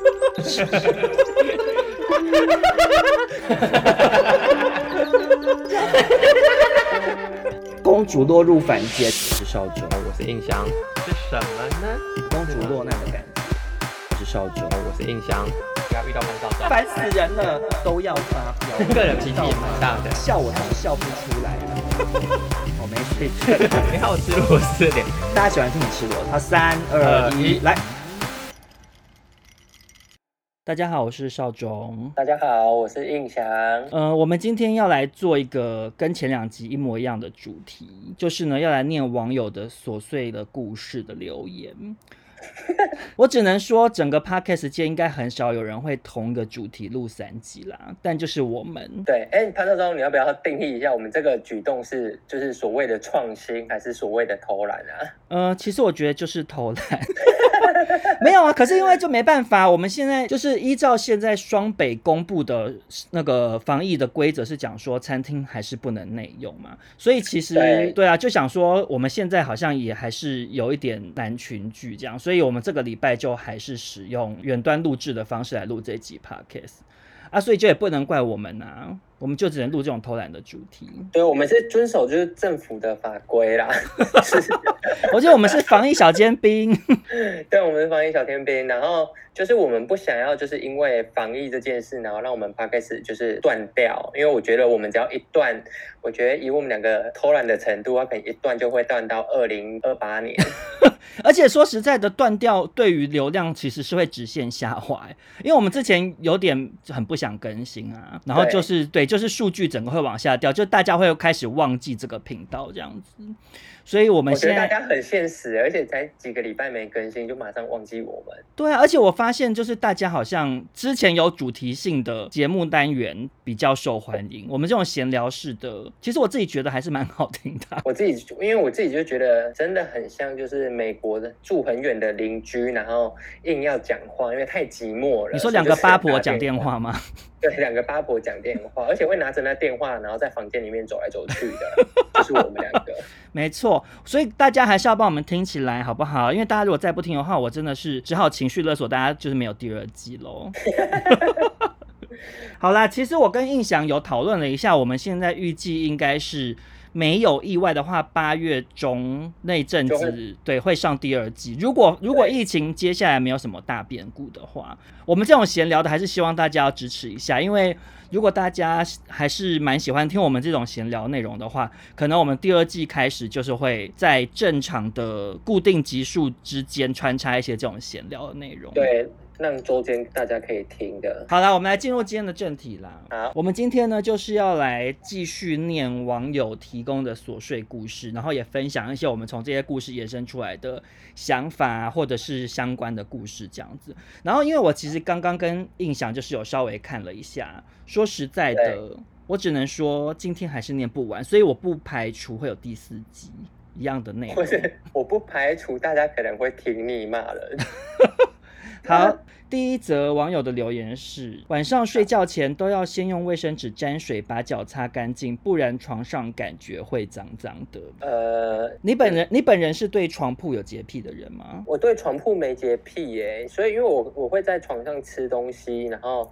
公主落入凡间，我是少主，我是印象，是什么呢？公主落难的感觉。我是少主，我是印象，不要遇到烦躁，烦死人了，都要发飙。个人脾气也蛮大的，笑我都笑不出来了。我没事，你好吃螺丝脸，大家喜欢听你吃螺丝。好，三二一，来。大家好，我是少中。大家好，我是印翔。呃，我们今天要来做一个跟前两集一模一样的主题，就是呢，要来念网友的琐碎的故事的留言。我只能说，整个 podcast 界应该很少有人会同一个主题录三集啦。但就是我们，对，哎、欸，潘少忠，你要不要定义一下，我们这个举动是就是所谓的创新，还是所谓的偷懒啊？呃，其实我觉得就是偷懒。没有啊，可是因为就没办法，我们现在就是依照现在双北公布的那个防疫的规则，是讲说餐厅还是不能内用嘛。所以其实对，对啊，就想说我们现在好像也还是有一点难群聚这样，所以我们这个礼拜就还是使用远端录制的方式来录这集 podcast 啊，所以就也不能怪我们啊。我们就只能录这种偷懒的主题。对，我们是遵守就是政府的法规啦。我觉得我们是防疫小尖兵。对，我们是防疫小尖兵。然后就是我们不想要就是因为防疫这件事，然后让我们 podcast 就是断掉。因为我觉得我们只要一断，我觉得以我们两个偷懒的程度，它可能一断就会断到二零二八年。而且说实在的，断掉对于流量其实是会直线下滑。因为我们之前有点很不想更新啊，然后就是对。就是数据整个会往下掉，就大家会开始忘记这个频道这样子，所以我们现在大家很现实，而且才几个礼拜没更新就马上忘记我们。对啊，而且我发现就是大家好像之前有主题性的节目单元比较受欢迎，我们这种闲聊式的，其实我自己觉得还是蛮好听的。我自己因为我自己就觉得真的很像就是美国的住很远的邻居，然后硬要讲话，因为太寂寞了。你说两个八婆讲电话吗？对，两个八婆讲电话，而且会拿着那电话，然后在房间里面走来走去的，就是我们两个。没错，所以大家还是要帮我们听起来，好不好？因为大家如果再不听的话，我真的是只好情绪勒索大家，就是没有第二季喽。好啦，其实我跟印翔有讨论了一下，我们现在预计应该是。没有意外的话，八月中那阵子对会上第二季。如果如果疫情接下来没有什么大变故的话，我们这种闲聊的还是希望大家要支持一下，因为如果大家还是蛮喜欢听我们这种闲聊内容的话，可能我们第二季开始就是会在正常的固定集数之间穿插一些这种闲聊的内容。对。让周间大家可以听的。好了，我们来进入今天的正题啦。好，我们今天呢就是要来继续念网友提供的琐碎故事，然后也分享一些我们从这些故事延伸出来的想法，或者是相关的故事这样子。然后，因为我其实刚刚跟印象就是有稍微看了一下，说实在的，我只能说今天还是念不完，所以我不排除会有第四集一样的内容。不是，我不排除大家可能会听腻骂人。好。第一则网友的留言是：晚上睡觉前都要先用卫生纸沾水把脚擦干净，不然床上感觉会脏脏的。呃，你本人你本人是对床铺有洁癖的人吗？我对床铺没洁癖耶，所以因为我我会在床上吃东西，然后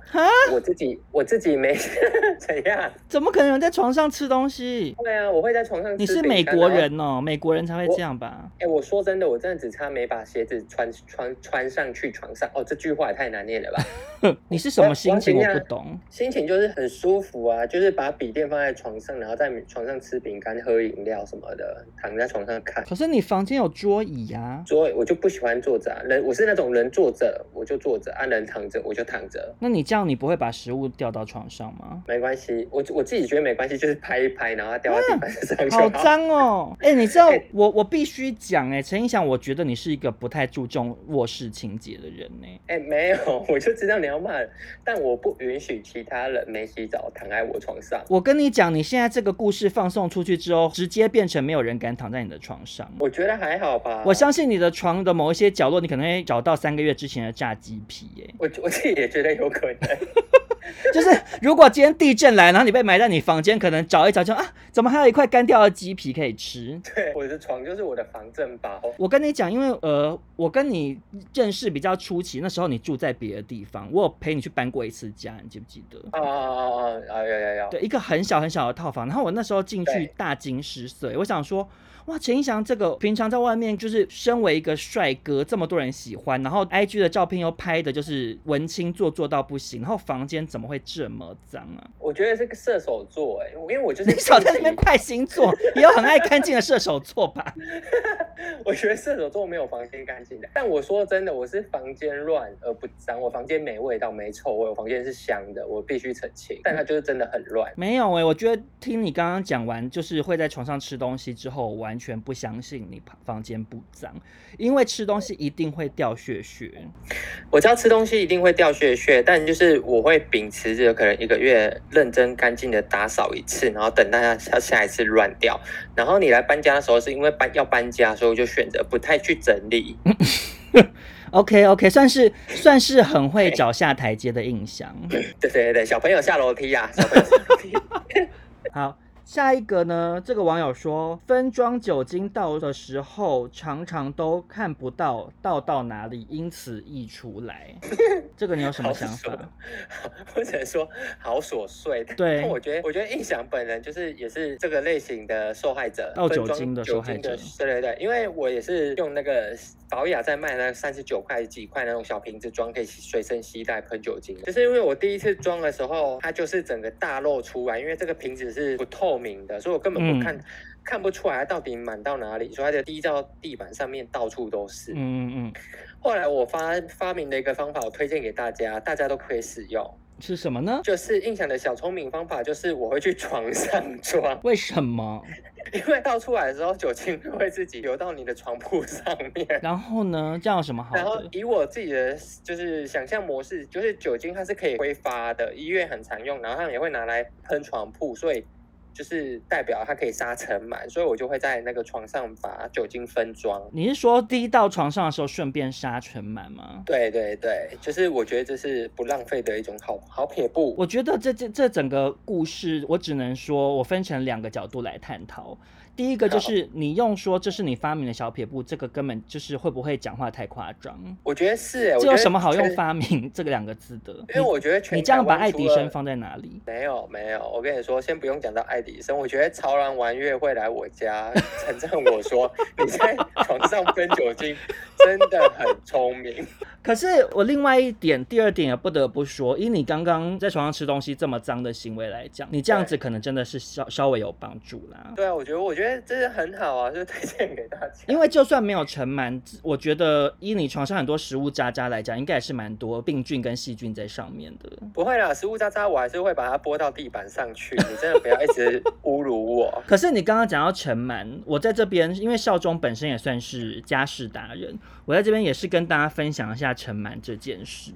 我自己我自己没 怎样？怎么可能有人在床上吃东西？对啊，我会在床上吃。你是美国人哦，美国人才会这样吧？哎，我说真的，我真的只差没把鞋子穿穿穿上去床上。哦，这句话。太难念了吧？你是什么心情？我不懂。心情就是很舒服啊，就是把笔电放在床上，然后在床上吃饼干、喝饮料什么的，躺在床上看。可是你房间有桌椅啊？桌椅我就不喜欢坐着啊，人我是那种人坐着我就坐着，按人躺着我就躺着。那你这样你不会把食物掉到床上吗？没关系，我我自己觉得没关系，就是拍一拍，然后掉到地板上就好。好脏哦！哎，你知道我我必须讲哎，陈印翔，我觉得你是一个不太注重卧室清洁的人呢。哎，没有，我就知道你要骂，但我不允许其他人没洗澡躺在我床上。我跟你讲，你现在这个故事放送出去之后，直接变成没有人敢躺在你的床上。我觉得还好吧。我相信你的床的某一些角落，你可能会找到三个月之前的炸鸡皮哎。我我自己也觉得有可能。就是如果今天地震来，然后你被埋在你房间，可能找一找就啊，怎么还有一块干掉的鸡皮可以吃？对，我的床就是我的防震包。我跟你讲，因为呃，我跟你认识比较初期，那时候你住在别的地方，我有陪你去搬过一次家，你记不记得？啊啊啊啊啊，有有有。对，一个很小很小的套房，然后我那时候进去大惊失色，我想说。哇，陈意翔这个平常在外面就是身为一个帅哥，这么多人喜欢，然后 IG 的照片又拍的就是文青做做到不行，然后房间怎么会这么脏啊？我觉得是个射手座哎，因为我就是你少在那边快星座，也有很爱干净的射手座吧？我觉得射手座没有房间干净的，但我说真的，我是房间乱而不脏，我房间没味道没臭味，我房间是香的，我必须澄清。但它就是真的很乱。没有哎，我觉得听你刚刚讲完，就是会在床上吃东西之后完全不相信你房间不脏，因为吃东西一定会掉屑屑。我知道吃东西一定会掉屑屑，但就是我会秉持着可能一个月认真干净的打扫一次，然后等大家下下一次乱掉。然后你来搬家的时候，是因为搬要搬家，所以我就选择不太去整理。OK OK，算是算是很会 找下台阶的印象。对对对对，小朋友下楼梯啊，小朋友下楼梯。好。下一个呢？这个网友说，分装酒精倒的时候，常常都看不到倒到哪里，因此溢出来。这个你有什么想法？或者 说好琐碎。对，我觉得，我觉得印象本人就是也是这个类型的受害者，倒酒精的受害者。对对对，因为我也是用那个宝雅在卖那三十九块几块那种小瓶子装，可以随身携带喷酒精。就是因为我第一次装的时候，它就是整个大漏出来，因为这个瓶子是不透。明的，所以我根本不看，嗯、看不出来到底满到哪里，所以它就滴到地板上面，到处都是。嗯嗯嗯。后来我发发明了一个方法，我推荐给大家，大家都可以使用。是什么呢？就是印象的小聪明方法，就是我会去床上装。为什么？因为倒出来的时候，酒精会自己流到你的床铺上面。然后呢？这样有什么好？然后以我自己的就是想象模式，就是酒精它是可以挥发的，医院很常用，然后他们也会拿来喷床铺，所以。就是代表它可以杀尘螨，所以我就会在那个床上把酒精分装。你是说滴到床上的时候顺便杀尘螨吗？对对对，就是我觉得这是不浪费的一种好好撇步。我觉得这这这整个故事，我只能说我分成两个角度来探讨。第一个就是你用说这是你发明的小撇步，这个根本就是会不会讲话太夸张？我觉得是，这有什么好用发明这个两个字的？因为我觉得全你这样把爱迪生放在哪里？没有没有，我跟你说，先不用讲到爱迪生，我觉得潮男玩乐会来我家称赞我说你在床上喷酒精真的很聪明。可是我另外一点，第二点也不得不说，以你刚刚在床上吃东西这么脏的行为来讲，你这样子可能真的是稍稍微有帮助啦。对啊，我觉得我觉得。这是很好啊，就推荐给大家。因为就算没有尘螨，我觉得以你床上很多食物渣渣来讲，应该也是蛮多病菌跟细菌在上面的。不会啦，食物渣渣我还是会把它拨到地板上去。你真的不要一直侮辱我。可是你刚刚讲到尘螨，我在这边，因为少中本身也算是家事达人，我在这边也是跟大家分享一下陈满这件事。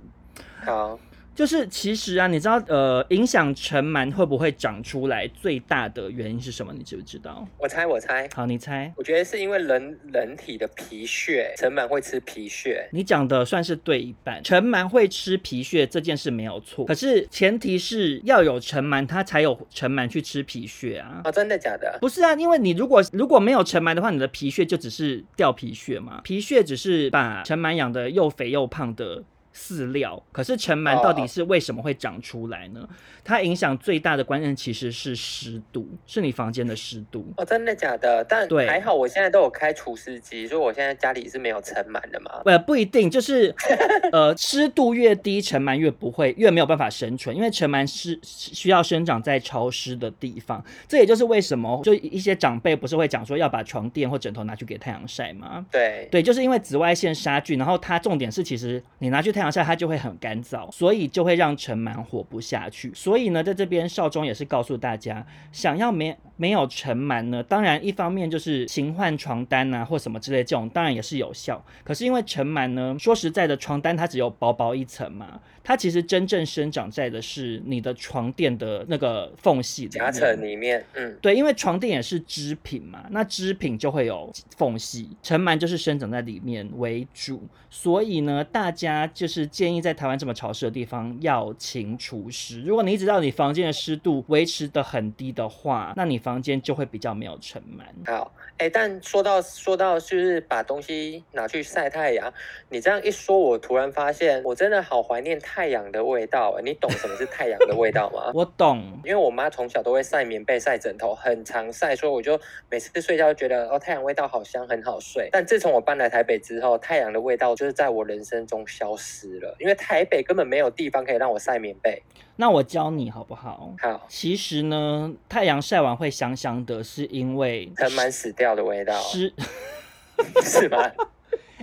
好。就是其实啊，你知道呃，影响尘螨会不会长出来最大的原因是什么？你知不知道？我猜，我猜。好，你猜。我觉得是因为人人体的皮屑，尘螨会吃皮屑。你讲的算是对一半，尘螨会吃皮屑这件事没有错，可是前提是要有尘螨，它才有尘螨去吃皮屑啊。哦，真的假的？不是啊，因为你如果如果没有尘螨的话，你的皮屑就只是掉皮屑嘛，皮屑只是把尘螨养的又肥又胖的。饲料，可是尘螨到底是为什么会长出来呢？Oh. 它影响最大的关键其实是湿度，是你房间的湿度。哦，真的假的？但还好，我现在都有开除湿机，所以我现在家里是没有尘螨的嘛。呃，不一定，就是 呃，湿度越低，尘螨越不会，越没有办法生存，因为尘螨是需要生长在潮湿的地方。这也就是为什么，就一些长辈不是会讲说要把床垫或枕头拿去给太阳晒吗？对对，就是因为紫外线杀菌，然后它重点是，其实你拿去太阳下，它就会很干燥，所以就会让尘螨活不下去。所以呢，在这边少中也是告诉大家，想要没没有尘螨呢？当然，一方面就是勤换床单啊，或什么之类这种，当然也是有效。可是因为尘螨呢，说实在的，床单它只有薄薄一层嘛，它其实真正生长在的是你的床垫的那个缝隙夹层里面。嗯，对，因为床垫也是织品嘛，那织品就会有缝隙，尘螨就是生长在里面为主。所以呢，大家就是建议在台湾这么潮湿的地方要勤除湿。如果你一直到你房间的湿度维持的很低的话，那你房间就会比较没有尘螨。好，哎、欸，但说到说到就是把东西拿去晒太阳，你这样一说，我突然发现我真的好怀念太阳的味道。你懂什么是太阳的味道吗？我懂，因为我妈从小都会晒棉被、晒枕头，很常晒，所以我就每次睡觉就觉得哦，太阳味道好香，很好睡。但自从我搬来台北之后，太阳的味道就是在我人生中消失了，因为台北根本没有地方可以让我晒棉被。那我教你好不好？好，其实呢，太阳晒完会香香的，是因为尘螨死掉的味道，是 是吧？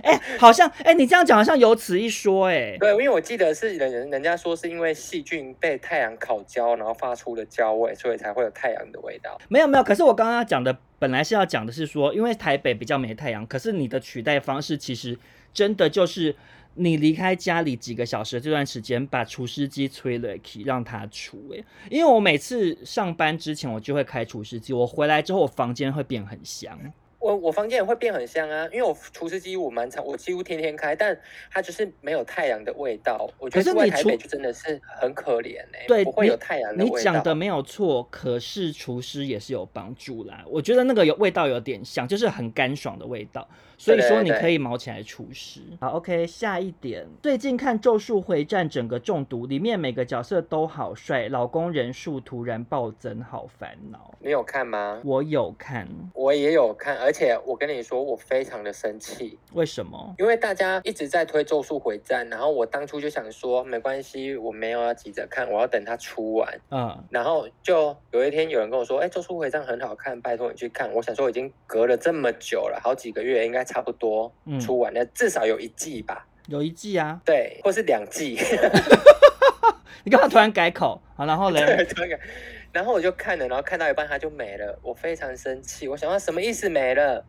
哎、欸，好像哎、欸，你这样讲好像有此一说哎、欸。对，因为我记得是人人家说是因为细菌被太阳烤焦，然后发出了焦味，所以才会有太阳的味道。没有没有，可是我刚刚讲的本来是要讲的是说，因为台北比较没太阳，可是你的取代方式其实真的就是。你离开家里几个小时这段时间，把除湿机吹了开，让它除。哎，因为我每次上班之前，我就会开除湿机。我回来之后，我房间会变很香。我我房间也会变很香啊，因为我除湿机我蛮常，我几乎天天开，但它就是没有太阳的味道。我觉得在台北就真的是很可怜哎、欸，对，不会有太阳的味道。你讲的没有错，可是除湿也是有帮助啦。我觉得那个有味道有点像，就是很干爽的味道。所以说你可以毛起来除湿。对对对。好，OK，下一点，最近看《咒术回战》整个中毒，里面每个角色都好帅，老公人数突然暴增，好烦恼。你有看吗？我有看，我也有看，而且我跟你说，我非常的生气。为什么？因为大家一直在推《咒术回战》，然后我当初就想说，没关系，我没有要急着看，我要等它出完。嗯，然后就有一天有人跟我说，哎，《咒术回战》很好看，拜托你去看。我想说，已经隔了这么久了，好几个月，应该。差不多出完了，嗯、至少有一季吧，有一季啊，对，或是两季。你干嘛突然改口？好，然后呢？然后我就看了，然后看到一半它就没了，我非常生气。我想到什么意思没了？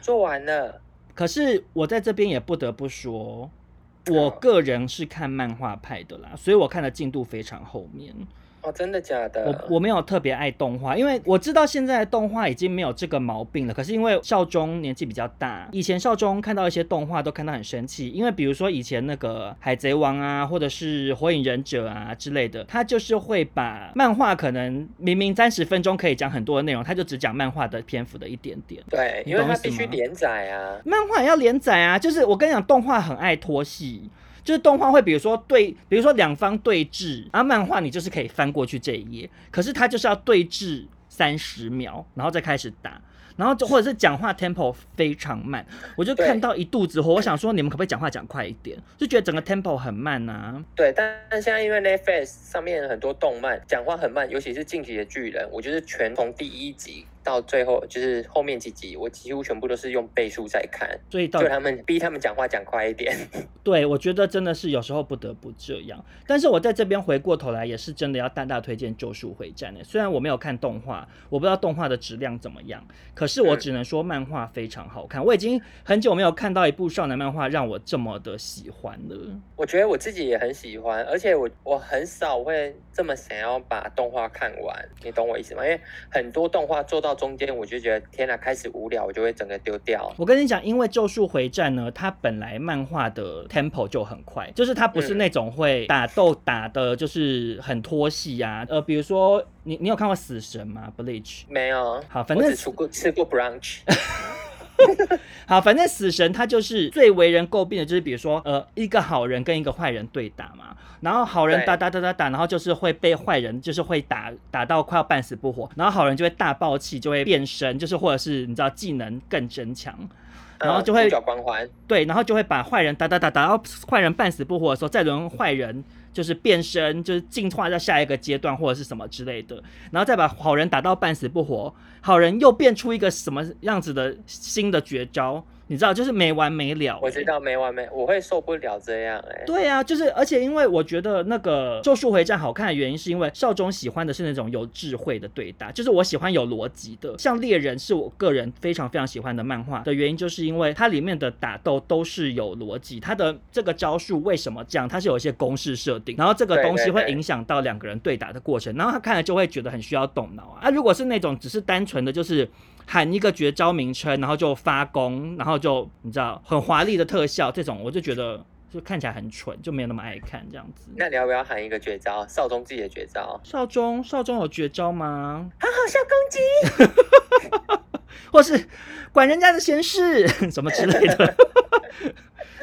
做完了。可是我在这边也不得不说，我个人是看漫画派的啦，所以我看的进度非常后面。哦，真的假的？我我没有特别爱动画，因为我知道现在的动画已经没有这个毛病了。可是因为少中年纪比较大，以前少中看到一些动画都看到很生气，因为比如说以前那个海贼王啊，或者是火影忍者啊之类的，他就是会把漫画可能明明三十分钟可以讲很多的内容，他就只讲漫画的篇幅的一点点。对，因为他必须连载啊，漫画也要连载啊。就是我跟你讲，动画很爱拖戏。就是动画会，比如说对，比如说两方对峙，啊，漫画你就是可以翻过去这一页，可是它就是要对峙三十秒，然后再开始打，然后就或者是讲话 tempo 非常慢，我就看到一肚子火，我想说你们可不可以讲话讲快一点？就觉得整个 tempo 很慢啊。对，但但现在因为 Netflix 上面很多动漫讲话很慢，尤其是进击的巨人，我就是全从第一集。到最后就是后面几集，我几乎全部都是用倍速在看，所以就他们逼他们讲话讲快一点。对，我觉得真的是有时候不得不这样。但是我在这边回过头来，也是真的要大大推荐《咒术回战》的。虽然我没有看动画，我不知道动画的质量怎么样，可是我只能说漫画非常好看。嗯、我已经很久没有看到一部少男漫画让我这么的喜欢了。我觉得我自己也很喜欢，而且我我很少会这么想要把动画看完，你懂我意思吗？因为很多动画做到。中间我就觉得天哪，开始无聊，我就会整个丢掉。我跟你讲，因为《咒术回战》呢，它本来漫画的 tempo 就很快，就是它不是那种会打斗打的，就是很拖戏啊。呃，比如说你你有看过《死神》吗？Bleach 没有。好，反正我只吃过吃过 brunch。好，反正死神他就是最为人诟病的，就是比如说，呃，一个好人跟一个坏人对打嘛，然后好人打打打打打，然后就是会被坏人就是会打打到快要半死不活，然后好人就会大爆气，就会变身，就是或者是你知道技能更增强，然后就会光环，对，然后就会把坏人打打打打到坏人半死不活的时候，再轮坏人。就是变身，就是进化到下一个阶段或者是什么之类的，然后再把好人打到半死不活，好人又变出一个什么样子的新的绝招，你知道，就是没完没了、欸。我知道没完没，我会受不了这样哎、欸。对啊，就是而且因为我觉得那个《咒术回战》好看的原因，是因为少中喜欢的是那种有智慧的对打，就是我喜欢有逻辑的。像猎人是我个人非常非常喜欢的漫画的原因，就是因为它里面的打斗都是有逻辑，它的这个招数为什么这样，它是有一些公式设定，然后这个东西会影响到两个人对打的过程，然后他看了就会觉得很需要动脑啊。啊，如果是那种只是单纯的就是。喊一个绝招名称，然后就发功，然后就你知道很华丽的特效，这种我就觉得就看起来很蠢，就没有那么爱看这样子。那你要不要喊一个绝招？少中自己的绝招？少中，少中有绝招吗？好好笑攻击，或是管人家的闲事 什么之类的，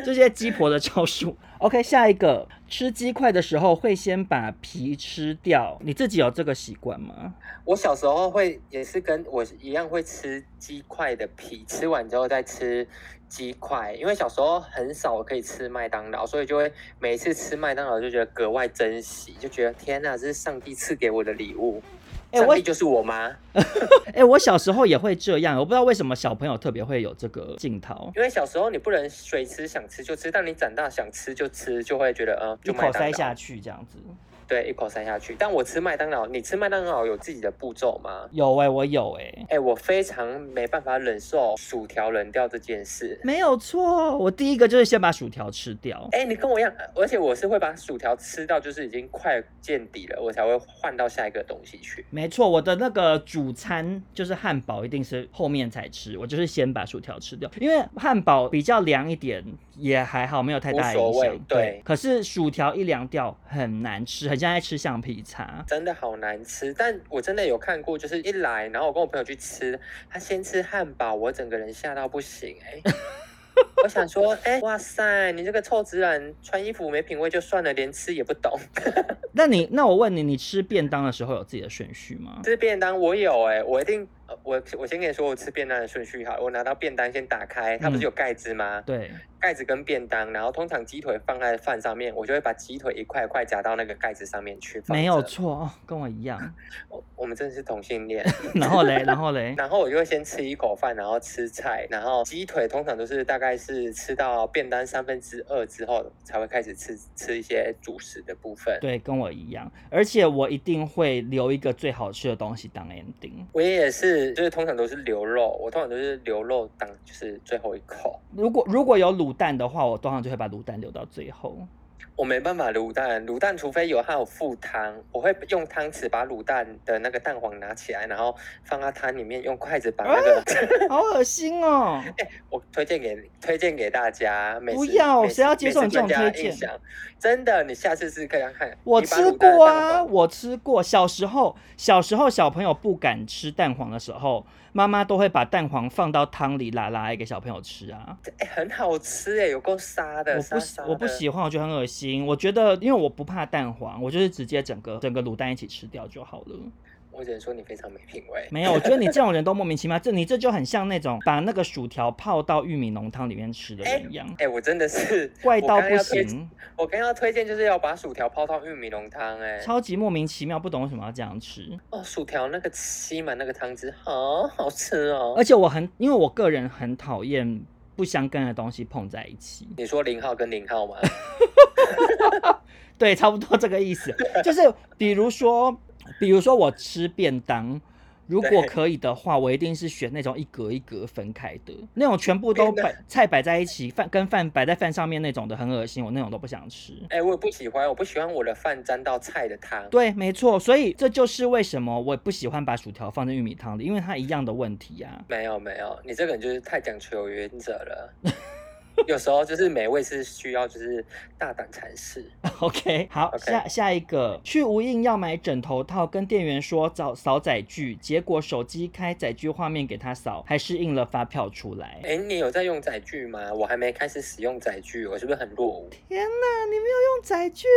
这些鸡婆的招数。OK，下一个吃鸡块的时候会先把皮吃掉，你自己有这个习惯吗？我小时候会也是跟我一样会吃鸡块的皮，吃完之后再吃鸡块，因为小时候很少可以吃麦当劳，所以就会每次吃麦当劳就觉得格外珍惜，就觉得天哪，这是上帝赐给我的礼物。哎，我就是我妈。哎，我小时候也会这样，我不知道为什么小朋友特别会有这个镜头。因为小时候你不能随吃，想吃就吃，但你长大想吃就吃，就会觉得嗯，就一口塞下去这样子。对，一口塞下去。但我吃麦当劳，你吃麦当劳有自己的步骤吗？有哎、欸，我有哎、欸。哎、欸，我非常没办法忍受薯条冷掉这件事。没有错，我第一个就是先把薯条吃掉。哎、欸，你跟我一样，而且我是会把薯条吃到就是已经快见底了，我才会换到下一个东西去。没错，我的那个主餐就是汉堡，一定是后面才吃。我就是先把薯条吃掉，因为汉堡比较凉一点，也还好，没有太大影响。对，对，可是薯条一凉掉很难吃，很。像在吃橡皮擦，真的好难吃。但我真的有看过，就是一来，然后我跟我朋友去吃，他先吃汉堡，我整个人吓到不行哎、欸。我想说，哎、欸，哇塞，你这个臭直男，穿衣服没品味就算了，连吃也不懂。那你，那我问你，你吃便当的时候有自己的顺序吗？吃便当我有哎、欸，我一定。我我先跟你说，我吃便当的顺序哈。我拿到便当先打开，它不是有盖子吗？嗯、对，盖子跟便当，然后通常鸡腿放在饭上面，我就会把鸡腿一块一块夹到那个盖子上面去。没有错，跟我一样。我我们真的是同性恋。然后嘞，然后嘞，然后我就会先吃一口饭，然后吃菜，然后鸡腿通常都是大概是吃到便当三分之二之后，才会开始吃吃一些主食的部分。对，跟我一样。而且我一定会留一个最好吃的东西当 ending。我也是。就是通常都是牛肉，我通常都是牛肉当就是最后一口。如果如果有卤蛋的话，我通常就会把卤蛋留到最后。我没办法卤蛋，卤蛋除非有它有附汤，我会用汤匙把卤蛋的那个蛋黄拿起来，然后放到汤里面，用筷子把那个。啊、好恶心哦！哎、欸，我推荐给推荐给大家，不要，谁要接受你这种推荐？真的，你下次试试看看。我吃过啊，我吃过。小时候，小时候小朋友不敢吃蛋黄的时候。妈妈都会把蛋黄放到汤里拉拉给小朋友吃啊，哎、欸，很好吃哎，有够沙的。我不喜，我不喜欢，我觉得很恶心。我觉得，因为我不怕蛋黄，我就是直接整个整个卤蛋一起吃掉就好了。我只能说你非常没品味。没有，我觉得你这种人都莫名其妙。这你这就很像那种把那个薯条泡到玉米浓汤里面吃的人一样。哎、欸欸，我真的是怪到不行。我刚要推荐就是要把薯条泡到玉米浓汤，哎，超级莫名其妙，不懂为什么要这样吃。哦，薯条那个吸满那个汤汁，好好吃哦。而且我很，因为我个人很讨厌不相干的东西碰在一起。你说零号跟零号吗？对，差不多这个意思。就是比如说。比如说我吃便当，如果可以的话，我一定是选那种一格一格分开的，那种全部都摆菜摆在一起，饭跟饭摆在饭上面那种的很恶心，我那种都不想吃。哎、欸，我也不喜欢，我不喜欢我的饭沾到菜的汤。对，没错，所以这就是为什么我不喜欢把薯条放在玉米汤里，因为它一样的问题啊。没有没有，你这个人就是太讲求原则了。有时候就是美味是需要就是大胆尝试。OK，好，okay. 下下一个去无印要买枕头套，跟店员说找扫载具，结果手机开载具画面给他扫，还是印了发票出来。哎、欸，你有在用载具吗？我还没开始使用载具，我是不是很落伍？天哪，你没有用载具？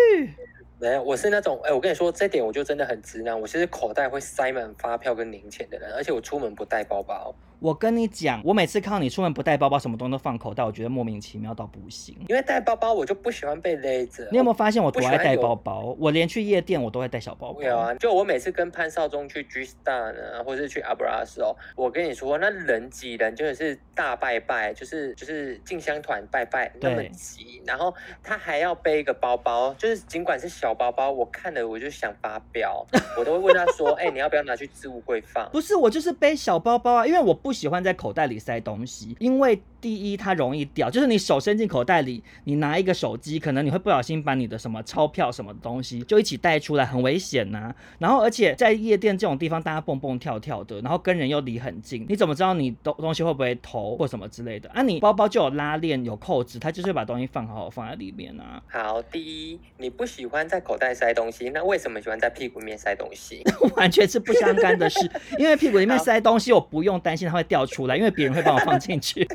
没有，我是那种哎、欸，我跟你说这点我就真的很直男，我其实口袋会塞满发票跟零钱的人，而且我出门不带包包。我跟你讲，我每次看到你出门不带包包，什么东西都放口袋，我觉得莫名其妙到不行。因为带包包，我就不喜欢被勒着。你有没有发现我多爱带包包？我，我连去夜店我都会带小包包。有啊，就我每次跟潘少忠去 G Star 呢，或者是去 Abra 的时候，我跟你说，那人挤人就是大拜拜，就是就是进香团拜拜那么挤，然后他还要背一个包包，就是尽管是小包包，我看了我就想发飙，我都会问他说，哎、欸，你要不要拿去置物柜放？不是，我就是背小包包啊，因为我不喜欢在口袋里塞东西，因为第一它容易掉，就是你手伸进口袋里，你拿一个手机，可能你会不小心把你的什么钞票什么东西就一起带出来，很危险呐、啊。然后而且在夜店这种地方，大家蹦蹦跳跳的，然后跟人又离很近，你怎么知道你东东西会不会偷或什么之类的啊？你包包就有拉链有扣子，它就是把东西放好好放在里面啊。好，第一，你不喜欢在口袋塞东西，那为什么喜欢在屁股里面塞东西？完全是不相干的事，因为屁股里面塞东西，我不用担心它会掉出来，因为别人会帮我放进去。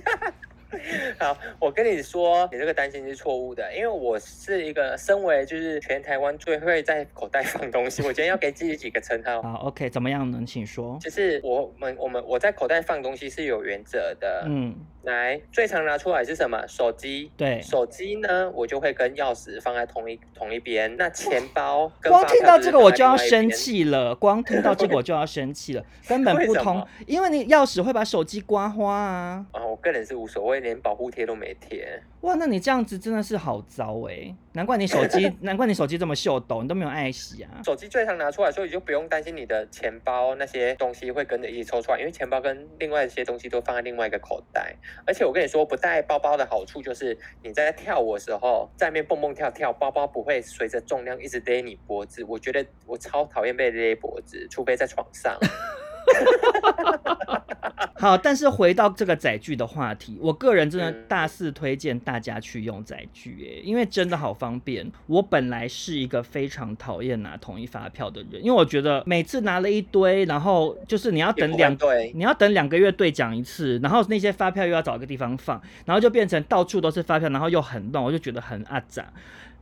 好，我跟你说，你这个担心是错误的，因为我是一个身为就是全台湾最会在口袋放东西，我今天要给自己几个称号。好，OK，怎么样呢？请说。就是我们我们我在口袋放东西是有原则的。嗯。来，最常拿出来是什么？手机。对。手机呢，我就会跟钥匙放在同一同一边。那钱包跟光听到这个我就要生气了，光听到这个 我就要生气了，根本不通，因为你钥匙会把手机刮花啊。啊，我个人是无所谓，连保护贴都没贴。哇，那你这样子真的是好糟哎、欸！难怪你手机，难怪你手机这么秀逗，你都没有爱惜啊。手机最常拿出来，所以你就不用担心你的钱包那些东西会跟着一起抽出来，因为钱包跟另外一些东西都放在另外一个口袋。而且我跟你说，不带包包的好处就是你在跳舞的时候，在那边蹦蹦跳跳，包包不会随着重量一直勒你脖子。我觉得我超讨厌被勒脖子，除非在床上。好，但是回到这个载具的话题，我个人真的大肆推荐大家去用载具，哎，因为真的好方便。我本来是一个非常讨厌拿统一发票的人，因为我觉得每次拿了一堆，然后就是你要等两，你要等两个月兑奖一次，然后那些发票又要找一个地方放，然后就变成到处都是发票，然后又很乱，我就觉得很阿杂。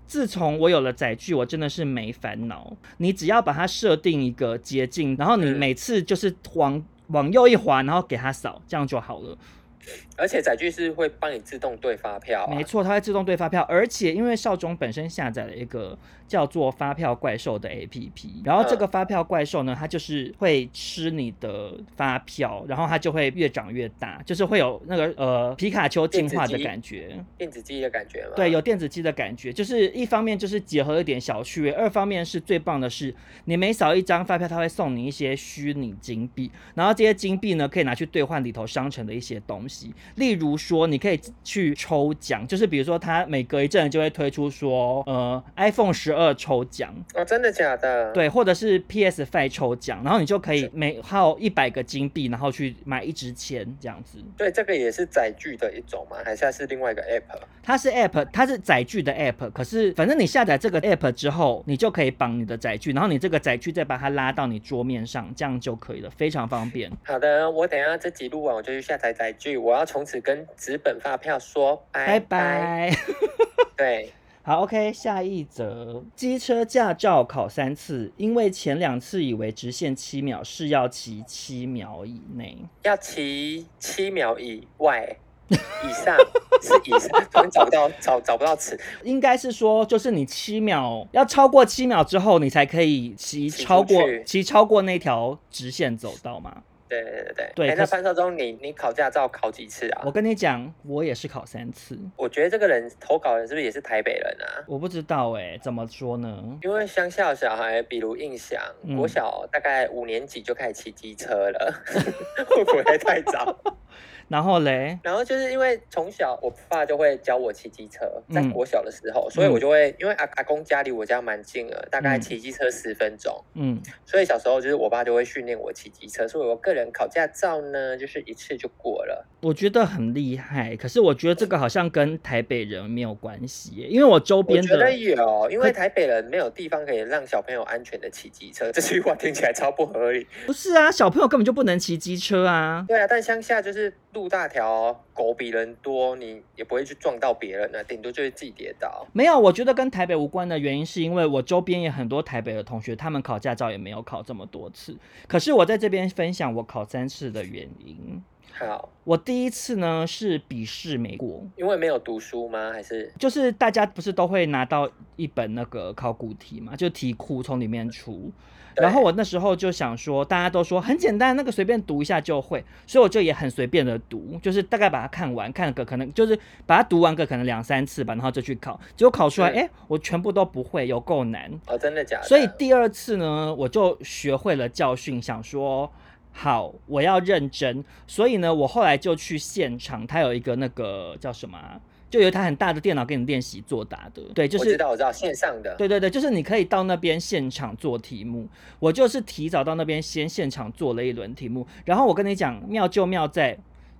自从我有了载具，我真的是没烦恼。你只要把它设定一个捷径，然后你每次就是往往右一滑，然后给它扫，这样就好了。而且载具是会帮你自动对发票啊，没错，它会自动对发票。而且因为少中本身下载了一个叫做发票怪兽的 APP，然后这个发票怪兽呢，它就是会吃你的发票，然后它就会越长越大，就是会有那个呃皮卡丘进化的感觉，电子机的感觉吗？对，有电子机的感觉。就是一方面就是结合一点小趣味，二方面是最棒的是，你每扫一张发票，它会送你一些虚拟金币，然后这些金币呢，可以拿去兑换里头商城的一些东西。例如说，你可以去抽奖，就是比如说，他每隔一阵就会推出说，呃，iPhone 十二抽奖哦，真的假的？对，或者是 PS Five 抽奖，然后你就可以每耗一百个金币，然后去买一支签这样子。对，这个也是载具的一种吗？还是是另外一个 App？它是 App，它是载具的 App。可是反正你下载这个 App 之后，你就可以绑你的载具，然后你这个载具再把它拉到你桌面上，这样就可以了，非常方便。好的，我等一下这集录完我就去下载载具，我要从此跟纸本发票说拜拜。对，好，OK，下一则，机车驾照考三次，因为前两次以为直线七秒是要骑七秒以内，要骑七秒以外以上是以上，突然找不到找找不到词，应该是说就是你七秒要超过七秒之后，你才可以骑超过骑超过那条直线走道吗？对对对对，对欸、那潘少忠，你你考驾照考几次啊？我跟你讲，我也是考三次。我觉得这个人投稿人是不是也是台北人啊？我不知道哎、欸，怎么说呢？因为乡下小孩，比如印象，嗯、我小大概五年级就开始骑机车了，会不会太早？然后嘞，然后就是因为从小我爸就会教我骑机车，在国小的时候，嗯、所以我就会，因为阿阿公家离我家蛮近的，大概骑机车十分钟，嗯，所以小时候就是我爸就会训练我骑机车，所以我个人考驾照呢，就是一次就过了。我觉得很厉害，可是我觉得这个好像跟台北人没有关系，因为我周边的我觉得有，因为台北人没有地方可以让小朋友安全的骑机车，这句话听起来超不合理。不是啊，小朋友根本就不能骑机车啊。对啊，但乡下就是。路大条，狗比人多，你也不会去撞到别人呢，顶多就是自己跌倒。没有，我觉得跟台北无关的原因，是因为我周边也很多台北的同学，他们考驾照也没有考这么多次。可是我在这边分享我考三次的原因。好，我第一次呢是笔试没过，因为没有读书吗？还是就是大家不是都会拿到一本那个考古题嘛，就题库从里面出。然后我那时候就想说，大家都说很简单，那个随便读一下就会，所以我就也很随便的读，就是大概把它看完，看个可能就是把它读完个可能两三次吧，然后就去考，结果考出来，哎，我全部都不会，有够难。哦，真的假的？所以第二次呢，我就学会了教训，想说好，我要认真。所以呢，我后来就去现场，他有一个那个叫什么啊？就有一台很大的电脑给你练习作答的，对，就是我知道，我知道线上的，对对对，就是你可以到那边现场做题目。我就是提早到那边先现场做了一轮题目，然后我跟你讲，妙就妙在。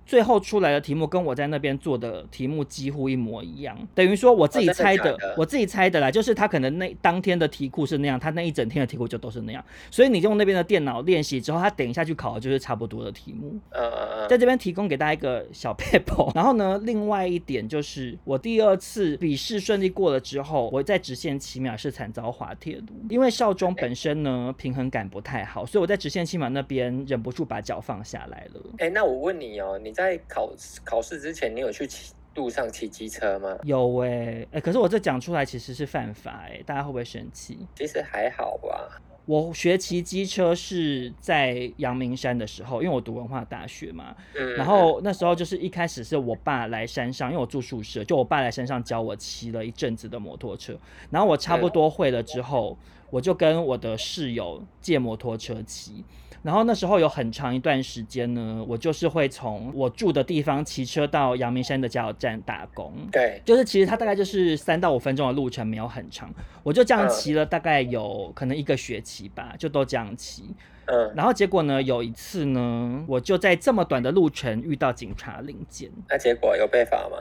最后出来的题目跟我在那边做的题目几乎一模一样，等于说我自己猜的，哦、我自己猜的啦，就是他可能那当天的题库是那样，他那一整天的题库就都是那样，所以你用那边的电脑练习之后，他等一下去考的就是差不多的题目。呃，在这边提供给大家一个小 paper，。然后呢，另外一点就是我第二次笔试顺利过了之后，我在直线七秒是惨遭滑铁卢，因为少中本身呢平衡感不太好，所以我在直线七秒那边忍不住把脚放下来了。哎，那我问你哦，你。在考考试之前，你有去骑路上骑机车吗？有哎、欸，哎、欸，可是我这讲出来其实是犯法哎、欸，大家会不会生气？其实还好吧。我学骑机车是在阳明山的时候，因为我读文化大学嘛，嗯，然后那时候就是一开始是我爸来山上，因为我住宿舍，就我爸来山上教我骑了一阵子的摩托车，然后我差不多会了之后，我就跟我的室友借摩托车骑。然后那时候有很长一段时间呢，我就是会从我住的地方骑车到阳明山的加油站打工。对，就是其实它大概就是三到五分钟的路程，没有很长。我就这样骑了大概有可能一个学期吧，就都这样骑。嗯，然后结果呢，有一次呢，我就在这么短的路程遇到警察临检。那结果有被罚吗？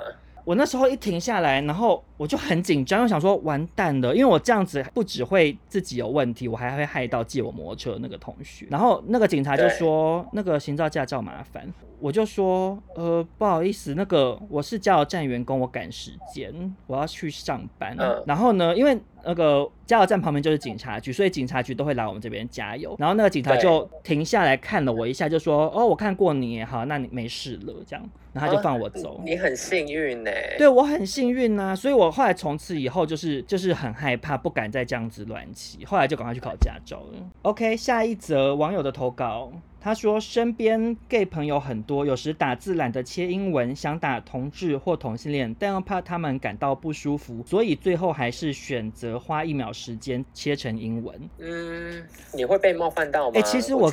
我那时候一停下来，然后我就很紧张，我想说完蛋了，因为我这样子不只会自己有问题，我还会害到借我摩托车那个同学。然后那个警察就说：“那个行照驾照麻烦。”我就说：“呃，不好意思，那个我是加油站员工，我赶时间，我要去上班。嗯”然后呢，因为那个加油站旁边就是警察局，所以警察局都会来我们这边加油。然后那个警察就停下来看了我一下，就说：“哦，我看过你也好，那你没事了。”这样。然后他就放我走，哦、你很幸运呢。对，我很幸运呐、啊，所以我后来从此以后就是就是很害怕，不敢再这样子乱骑，后来就赶快去考驾照了。OK，下一则网友的投稿，他说身边 gay 朋友很多，有时打字懒得切英文，想打同志或同性恋，但又怕他们感到不舒服，所以最后还是选择花一秒时间切成英文。嗯，你会被冒犯到吗？哎、欸，其实我。我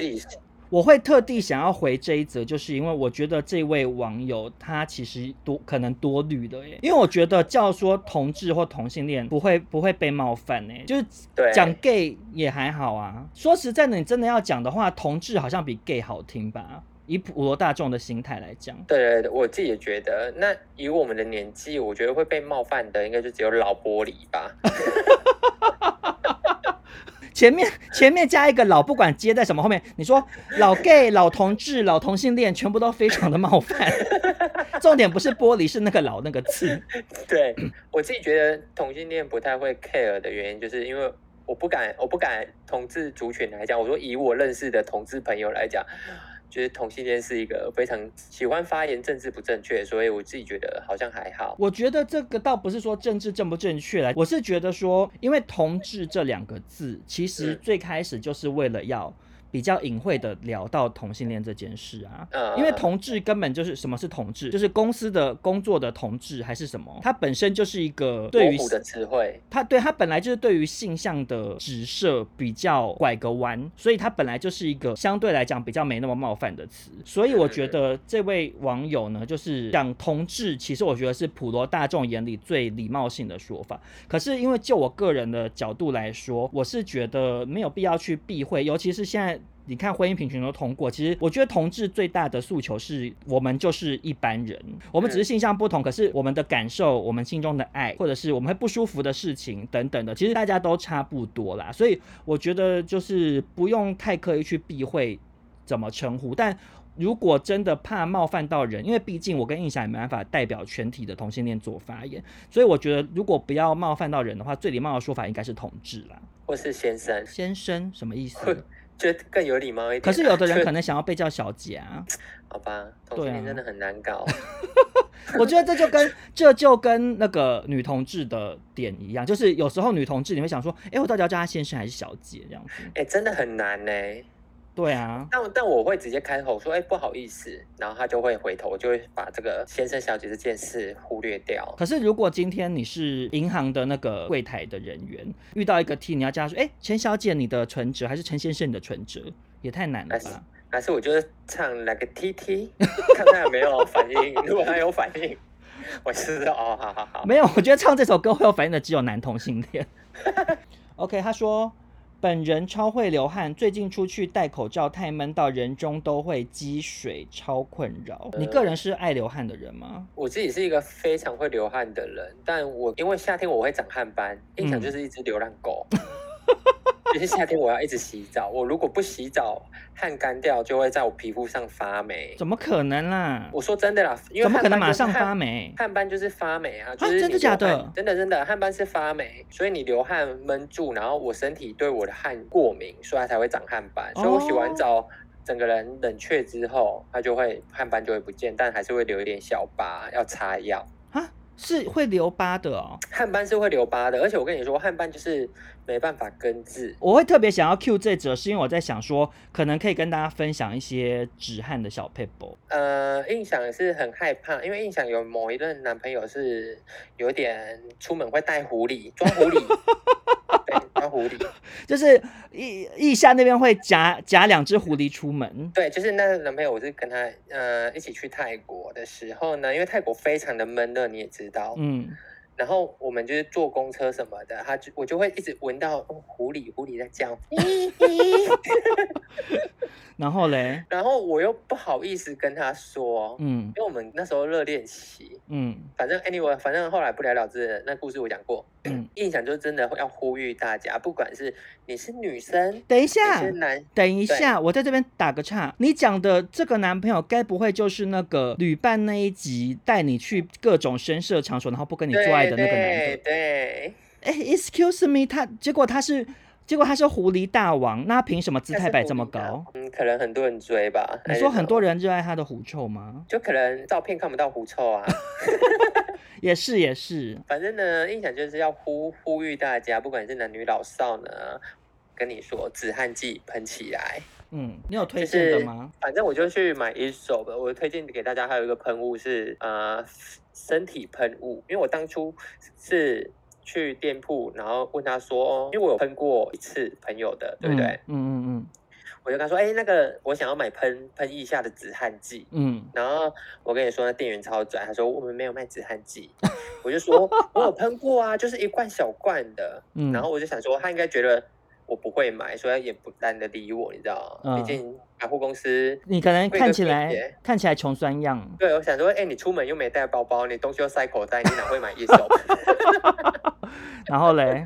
我会特地想要回这一则，就是因为我觉得这位网友他其实多可能多虑了耶，因为我觉得叫说同志或同性恋不会不会被冒犯呢，就是讲 gay 也还好啊。说实在的，你真的要讲的话，同志好像比 gay 好听吧？以普罗大众的心态来讲，对对对，我自己也觉得。那以我们的年纪，我觉得会被冒犯的应该就只有老玻璃吧。前面前面加一个老，不管接在什么后面，你说老 gay、老同志、老同性恋，全部都非常的冒犯。重点不是玻璃，是那个老那个字。对，我自己觉得同性恋不太会 care 的原因，就是因为我不敢，我不敢同志族群来讲，我说以我认识的同志朋友来讲。觉得同性恋是一个非常喜欢发言政治不正确，所以我自己觉得好像还好。我觉得这个倒不是说政治正不正确来，我是觉得说，因为同志这两个字，其实最开始就是为了要。比较隐晦的聊到同性恋这件事啊，因为同志根本就是什么是同志，就是公司的工作的同志还是什么？它本身就是一个对于的词汇，它对它本来就是对于性向的指涉比较拐个弯，所以它本来就是一个相对来讲比较没那么冒犯的词。所以我觉得这位网友呢，就是讲同志，其实我觉得是普罗大众眼里最礼貌性的说法。可是因为就我个人的角度来说，我是觉得没有必要去避讳，尤其是现在。你看婚姻平权都通过，其实我觉得同志最大的诉求是我们就是一般人，我们只是性向不同，可是我们的感受、我们心中的爱，或者是我们会不舒服的事情等等的，其实大家都差不多啦。所以我觉得就是不用太刻意去避讳怎么称呼，但如果真的怕冒犯到人，因为毕竟我跟印象也没办法代表全体的同性恋做发言，所以我觉得如果不要冒犯到人的话，最礼貌的说法应该是同志啦，或是先生。先生什么意思？就更有礼貌一点。可是有的人可能想要被叫小姐啊。好吧，同性恋真的很难搞。我觉得这就跟这就跟那个女同志的点一样，就是有时候女同志你会想说，哎，我到底要叫她先生还是小姐这样子？哎，真的很难呢。对啊，但但我会直接开口说，哎，不好意思，然后他就会回头，我就会把这个先生小姐这件事忽略掉。可是如果今天你是银行的那个柜台的人员，遇到一个 T，你要叫他说，哎，陈小姐你的存折还是陈先生你的存折，也太难了吧？还是我就是唱那个 T T，看他有没有反应。如果他有反应，我知道哦，好好好。没有，我觉得唱这首歌会有反应的只有男同性恋。OK，他说本人超会流汗，最近出去戴口罩太闷，到人中都会积水，超困扰。呃、你个人是爱流汗的人吗？我自己是一个非常会流汗的人，但我因为夏天我会长汗斑，印象就是一只流浪狗。嗯 其 实夏天我要一直洗澡，我如果不洗澡，汗干掉就会在我皮肤上发霉。怎么可能啦？我说真的啦，因为怎么可能马上发霉？汗斑就是发霉啊！就是、啊真的假的？真的真的，汗斑是发霉，所以你流汗闷住，然后我身体对我的汗过敏，所以它才会长汗斑。所以我洗完澡，哦、整个人冷却之后，它就会汗斑就会不见，但还是会留一点小疤，要擦药。是会留疤的哦，汗斑是会留疤的，而且我跟你说，汗斑就是没办法根治。我会特别想要 cue 这则，是因为我在想说，可能可以跟大家分享一些止汗的小撇步。呃，印象是很害怕，因为印象有某一任男朋友是有点出门会带狐狸，装狐狸。狐狸就是腋腋下那边会夹夹两只狐狸出门。对，就是那个男朋友，我是跟他呃一起去泰国的时候呢，因为泰国非常的闷热，你也知道，嗯，然后我们就是坐公车什么的，他就我就会一直闻到狐狸狐狸在叫。然后嘞，然后我又不好意思跟他说，嗯，因为我们那时候热恋期，嗯，反正 anyway，反正后来不了了之，那故事我讲过，嗯，印象就真的要呼吁大家，不管是你是女生，等一下，是男，等一下，我在这边打个岔，你讲的这个男朋友该不会就是那个旅伴那一集带你去各种深色场所，然后不跟你做爱的那个男的？对，哎，excuse me，他结果他是。结果他是狐狸大王，那他凭什么姿态摆这么高？嗯，可能很多人追吧。你说很多人热爱他的狐臭吗？就可能照片看不到狐臭啊。也是也是，反正呢，印象就是要呼呼吁大家，不管是男女老少呢，跟你说止汗剂喷起来。嗯，你有推荐的吗？反正我就去买一手的，我推荐给大家还有一个喷雾是呃身体喷雾，因为我当初是。去店铺，然后问他说：“哦，因为我有喷过一次朋友的，对不对？”嗯嗯嗯，我就跟他说：“哎，那个我想要买喷喷腋下的止汗剂。”嗯，然后我跟你说，那店员超拽，他说：“我们没有卖止汗剂。”我就说：“我有喷过啊，就是一罐小罐的。”嗯，然后我就想说，他应该觉得。我不会买，所以也不懒得理我，你知道吗？毕、嗯、竟百货公司，你可能看起来看起来穷酸样。对，我想说，哎、欸，你出门又没带包包，你东西又塞口袋，你哪会买一手？然后嘞？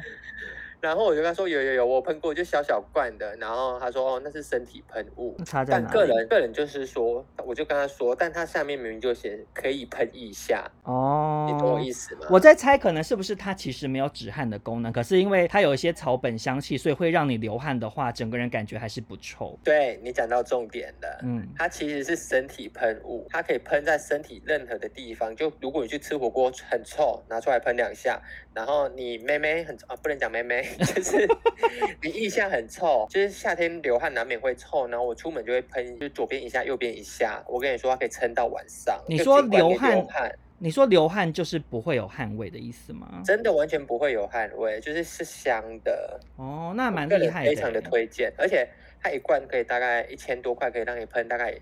然后我就跟他说有有有，我喷过，就小小罐的。然后他说哦，那是身体喷雾。但个人个人就是说，我就跟他说，但他下面明明就写可以喷一下哦，你懂我意思吗？我在猜，可能是不是它其实没有止汗的功能，可是因为它有一些草本香气，所以会让你流汗的话，整个人感觉还是不臭。对，你讲到重点了，嗯，它其实是身体喷雾，它可以喷在身体任何的地方。就如果你去吃火锅很臭，拿出来喷两下，然后你妹妹很啊，不能讲妹妹。就是 你腋下很臭，就是夏天流汗难免会臭，然后我出门就会喷，就左边一下，右边一下。我跟你说，它可以撑到晚上。你说流汗，汗，你说流汗就是不会有汗味的意思吗？真的完全不会有汗味，就是是香的。哦，那蛮厉害的，非常的推荐。而且它一罐可以大概一千多块，可以让你喷大概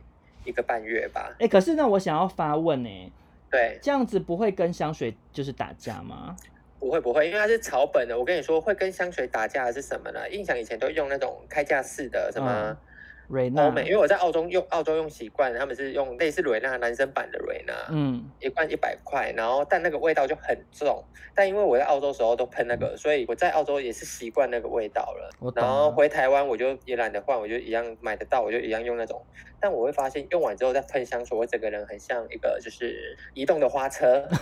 一个半月吧。哎、欸，可是呢，我想要发问呢、欸，对，这样子不会跟香水就是打架吗？不会不会，因为它是草本的。我跟你说，会跟香水打架的是什么呢？印象以前都用那种开架式的什么瑞娜，欧美，因为我在澳洲用澳洲用习惯，他们是用类似瑞娜男生版的瑞娜，嗯，一罐一百块，然后但那个味道就很重。但因为我在澳洲时候都喷那个，所以我在澳洲也是习惯那个味道了。然后回台湾我就也懒得换，我就一样买得到，我就一样用那种。但我会发现用完之后再喷香水，我整个人很像一个就是移动的花车。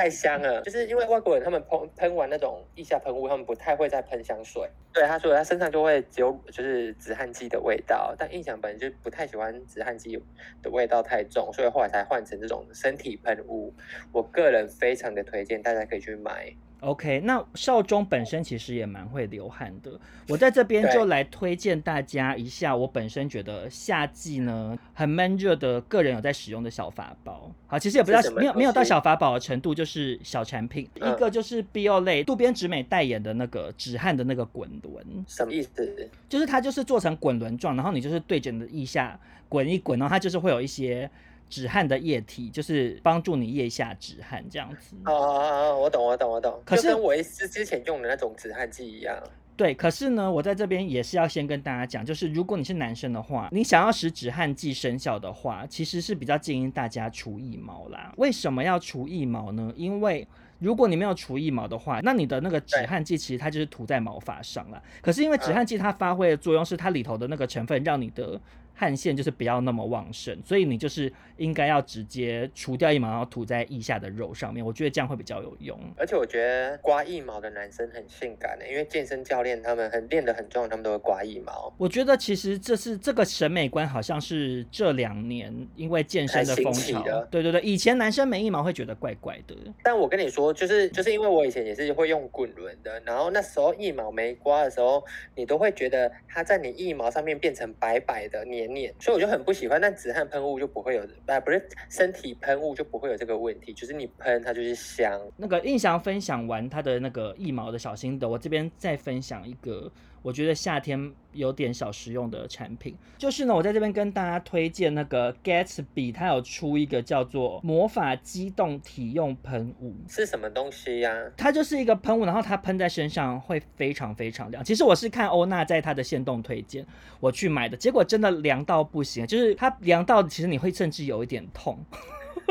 太香了，就是因为外国人他们喷喷完那种腋下喷雾，他们不太会再喷香水。对，他说他身上就会只有就是止汗剂的味道，但印象本身就不太喜欢止汗剂的味道太重，所以后来才换成这种身体喷雾。我个人非常的推荐，大家可以去买。OK，那少中本身其实也蛮会流汗的，我在这边就来推荐大家一下，我本身觉得夏季呢很闷热的，个人有在使用的小法宝。好，其实也不知道没有没有到小法宝的程度，就是小产品。嗯、一个就是 Biolay 渡边直美代言的那个止汗的那个滚轮，什么意思？就是它就是做成滚轮状，然后你就是对着你的腋下滚一滚，然后它就是会有一些。止汗的液体就是帮助你腋下止汗这样子。哦哦哦，我懂我懂我懂。可是跟维斯之前用的那种止汗剂一样。对，可是呢，我在这边也是要先跟大家讲，就是如果你是男生的话，你想要使止汗剂生效的话，其实是比较建议大家除腋毛啦。为什么要除腋毛呢？因为如果你没有除腋毛的话，那你的那个止汗剂其实它就是涂在毛发上了。可是因为止汗剂它发挥的作用是它里头的那个成分让你的。汗腺就是不要那么旺盛，所以你就是应该要直接除掉腋毛，然后涂在腋下的肉上面。我觉得这样会比较有用。而且我觉得刮腋毛的男生很性感的，因为健身教练他们很练得很壮，他们都会刮腋毛。我觉得其实这是这个审美观，好像是这两年因为健身的风潮的。对对对，以前男生没腋毛会觉得怪怪的。但我跟你说，就是就是因为我以前也是会用滚轮的，然后那时候腋毛没刮的时候，你都会觉得它在你腋毛上面变成白白的黏。所以我就很不喜欢，但止汗喷雾就不会有，哎，不是身体喷雾就不会有这个问题，就是你喷它就是香。那个印象分享完他的那个一毛的小心得，我这边再分享一个。我觉得夏天有点小实用的产品，就是呢，我在这边跟大家推荐那个 Gatsby，它有出一个叫做魔法机动体用喷雾，是什么东西呀？它就是一个喷雾，然后它喷在身上会非常非常凉。其实我是看欧娜在她的限动推荐我去买的，结果真的凉到不行，就是它凉到其实你会甚至有一点痛。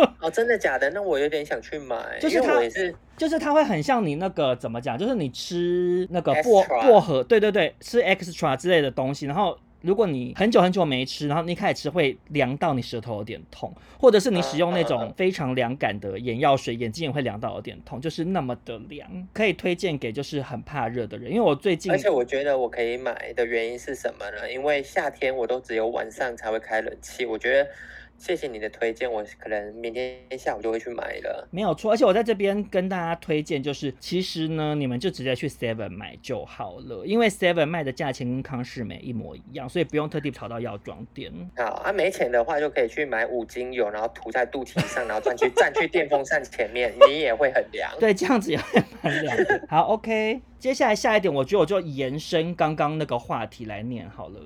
哦，真的假的？那我有点想去买。就是它，是就是它会很像你那个怎么讲？就是你吃那个薄薄荷，对对对，吃 extra 之类的东西。然后如果你很久很久没吃，然后你开始吃会凉到你舌头有点痛，或者是你使用那种非常凉感的眼药水，眼睛也会凉到有点痛，就是那么的凉。可以推荐给就是很怕热的人，因为我最近，而且我觉得我可以买的原因是什么呢？因为夏天我都只有晚上才会开冷气，我觉得。谢谢你的推荐，我可能明天下午就会去买了。没有错，而且我在这边跟大家推荐，就是其实呢，你们就直接去 Seven 买就好了，因为 Seven 卖的价钱跟康士美一模一样，所以不用特地跑到药妆店。好啊，没钱的话就可以去买五精油，然后涂在肚脐上，然后站去站去电风扇前面，你也会很凉。对，这样子也会蛮凉的。好，OK，接下来下一点，我觉得我就延伸刚刚那个话题来念好了。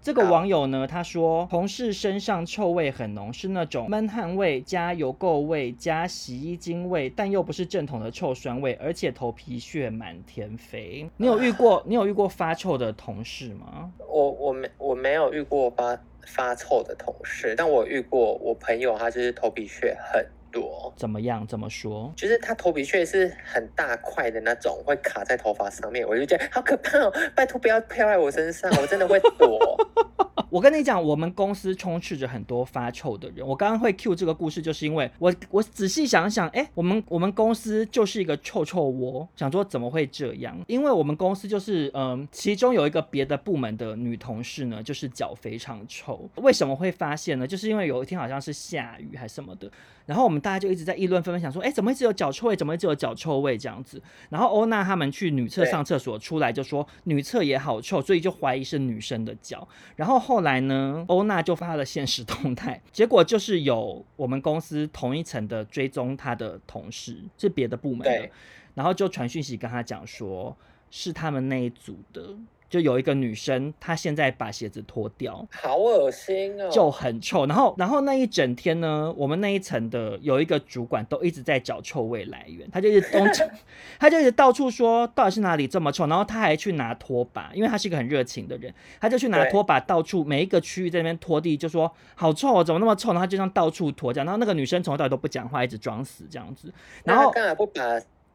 这个网友呢，他说同事身上臭味很浓，是那种闷汗味加油垢味加洗衣精味，但又不是正统的臭酸味，而且头皮屑满天飞。你有遇过 你有遇过发臭的同事吗？我我没我没有遇过发发臭的同事，但我遇过我朋友，他就是头皮屑很多。怎么样？怎么说？就是他头皮屑是很大块的那种，会卡在头发上面，我就觉得好可怕哦！拜托不要飘在我身上，我真的会躲。我跟你讲，我们公司充斥着很多发臭的人。我刚刚会 cue 这个故事，就是因为我我仔细想想，哎，我们我们公司就是一个臭臭窝。想说怎么会这样？因为我们公司就是嗯，其中有一个别的部门的女同事呢，就是脚非常臭。为什么会发现呢？就是因为有一天好像是下雨还是什么的，然后我们大家就一直在议论纷纷，想说，哎，怎么会只有脚臭味？怎么会只有脚臭味这样子？然后欧娜他们去女厕上厕所出来就说女厕也好臭，所以就怀疑是女生的脚。然后后后来呢，欧娜就发了现实动态，结果就是有我们公司同一层的追踪她的同事，是别的部门的，然后就传讯息跟他讲说，是他们那一组的。就有一个女生，她现在把鞋子脱掉，好恶心哦，就很臭。然后，然后那一整天呢，我们那一层的有一个主管都一直在找臭味来源，他就一直东，他就一直到处说到底是哪里这么臭。然后他还去拿拖把，因为他是一个很热情的人，他就去拿拖把到处每一个区域在那边拖地，就说好臭哦，怎么那么臭？然后他就这样到处拖这样。然后那个女生从头到尾都不讲话，一直装死这样子。然后干嘛不把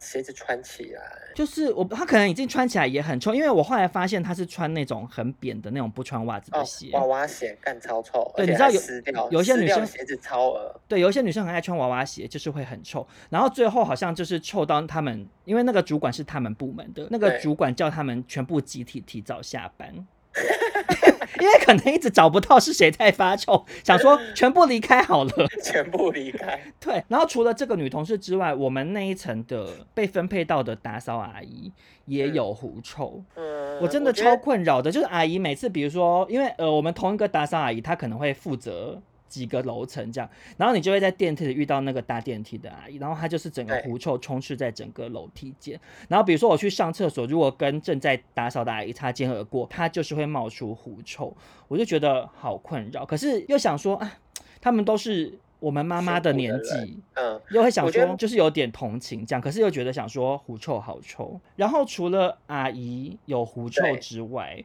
鞋子穿起来，就是我他可能已经穿起来也很臭，因为我后来发现他是穿那种很扁的那种不穿袜子的鞋，哦、娃娃鞋干超臭。对，你知道有有一些女生鞋子超恶，对，有一些女生很爱穿娃娃鞋，就是会很臭。然后最后好像就是臭到他们，因为那个主管是他们部门的，那个主管叫他们全部集体提早下班。因为可能一直找不到是谁在发臭，想说全部离开好了，全部离开。对，然后除了这个女同事之外，我们那一层的被分配到的打扫阿姨也有狐臭。嗯，我真的超困扰的，就是阿姨每次，比如说，因为呃，我们同一个打扫阿姨，她可能会负责。几个楼层这样，然后你就会在电梯里遇到那个搭电梯的阿姨，然后她就是整个狐臭充斥在整个楼梯间。然后比如说我去上厕所，如果跟正在打扫的阿姨擦肩而过，她就是会冒出狐臭，我就觉得好困扰。可是又想说啊，他们都是我们妈妈的年纪，嗯，又会想说就是有点同情这样，可是又觉得想说狐臭好臭。然后除了阿姨有狐臭之外，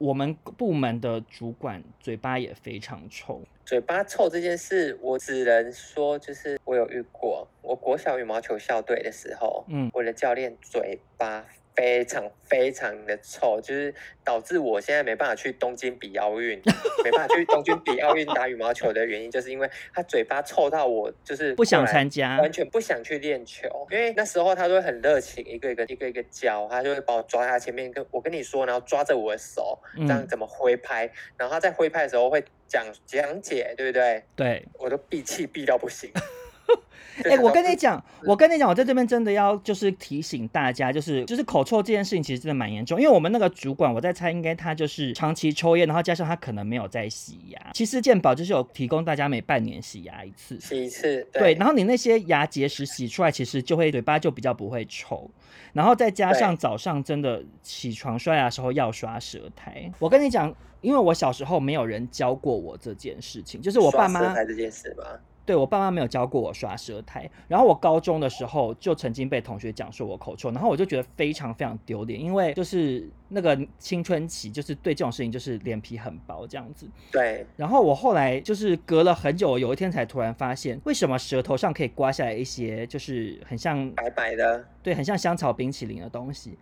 我们部门的主管嘴巴也非常臭。嘴巴臭这件事，我只能说，就是我有遇过。我国小羽毛球校队的时候，嗯，我的教练嘴巴。非常非常的臭，就是导致我现在没办法去东京比奥运，没办法去东京比奥运打羽毛球的原因，就是因为他嘴巴臭到我就是不想参加，完全不想去练球。因为那时候他都会很热情，一个一个一个一个教，他就会把我抓在他前面，跟我跟你说，然后抓着我的手，这样怎么挥拍，嗯、然后他在挥拍的时候会讲讲解，对不对？对，我都闭气闭到不行。哎、欸，我跟你讲，我跟你讲，我在这边真的要就是提醒大家，就是就是口臭这件事情其实真的蛮严重。因为我们那个主管，我在猜，应该他就是长期抽烟，然后加上他可能没有在洗牙。其实健保就是有提供大家每半年洗牙一次，洗一次。对，对，然后你那些牙结石洗出来，其实就会嘴巴就比较不会臭。然后再加上早上真的起床刷牙的时候要刷舌苔。我跟你讲，因为我小时候没有人教过我这件事情，就是我爸妈这件事吗？对，我爸妈没有教过我刷舌苔，然后我高中的时候就曾经被同学讲说我口臭，然后我就觉得非常非常丢脸，因为就是那个青春期，就是对这种事情就是脸皮很薄这样子。对，然后我后来就是隔了很久，有一天才突然发现，为什么舌头上可以刮下来一些，就是很像白白的，对，很像香草冰淇淋的东西，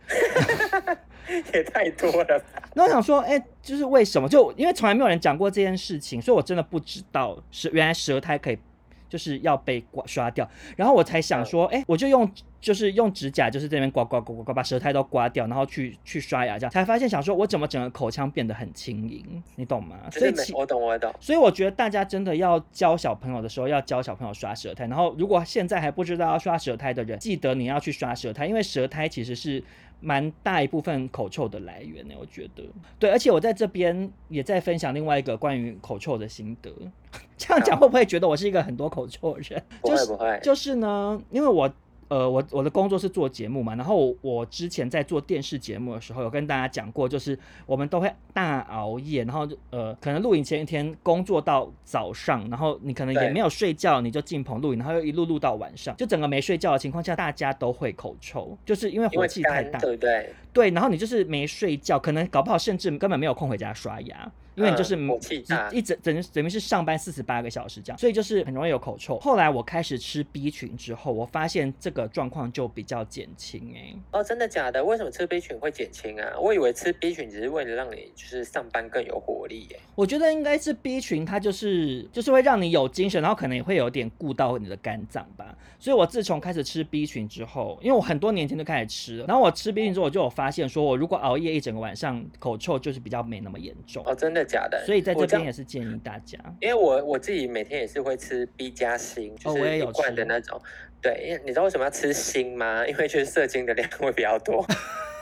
也太多了。那我想说，哎，就是为什么？就因为从来没有人讲过这件事情，所以我真的不知道是原来舌苔可以。就是要被刮刷掉，然后我才想说，哎、我就用就是用指甲，就是这边刮刮刮刮刮，把舌苔都刮掉，然后去去刷牙，这样才发现，想说我怎么整个口腔变得很轻盈，你懂吗？所以我懂我懂。所以我觉得大家真的要教小朋友的时候，要教小朋友刷舌苔。然后如果现在还不知道要刷舌苔的人，记得你要去刷舌苔，因为舌苔其实是。蛮大一部分口臭的来源呢，我觉得。对，而且我在这边也在分享另外一个关于口臭的心得。这样讲会不会觉得我是一个很多口臭的人？不会不会。就是呢，因为我。呃，我我的工作是做节目嘛，然后我之前在做电视节目的时候，有跟大家讲过，就是我们都会大熬夜，然后呃，可能录影前一天工作到早上，然后你可能也没有睡觉，你就进棚录影，然后又一路录到晚上，就整个没睡觉的情况下，大家都会口臭，就是因为火气太大，对对？对，然后你就是没睡觉，可能搞不好甚至根本没有空回家刷牙。因为你就是一整整等于是上班四十八个小时这样，所以就是很容易有口臭。后来我开始吃 B 群之后，我发现这个状况就比较减轻哎。哦，真的假的？为什么吃 B 群会减轻啊？我以为吃 B 群只是为了让你就是上班更有活力耶。我觉得应该是 B 群，它就是就是会让你有精神，然后可能也会有点顾到你的肝脏吧。所以我自从开始吃 B 群之后，因为我很多年前就开始吃了，然后我吃 B 群之后，我就有发现说，我如果熬夜一整个晚上，口臭就是比较没那么严重。哦，真的。假的，所以在这边也是建议大家，因为我我自己每天也是会吃 B 加锌，就是一罐的那种。哦、对，因为你知道为什么要吃锌吗？因为就是射精的量会比较多。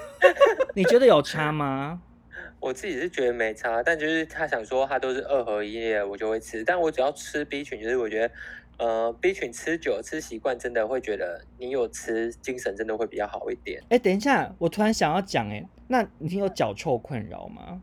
你觉得有差吗？我自己是觉得没差，但就是他想说他都是二合一的，我就会吃。但我只要吃 B 群，就是我觉得呃 B 群吃久吃习惯，真的会觉得你有吃，精神真的会比较好一点。哎，等一下，我突然想要讲，哎，那你有脚臭困扰吗？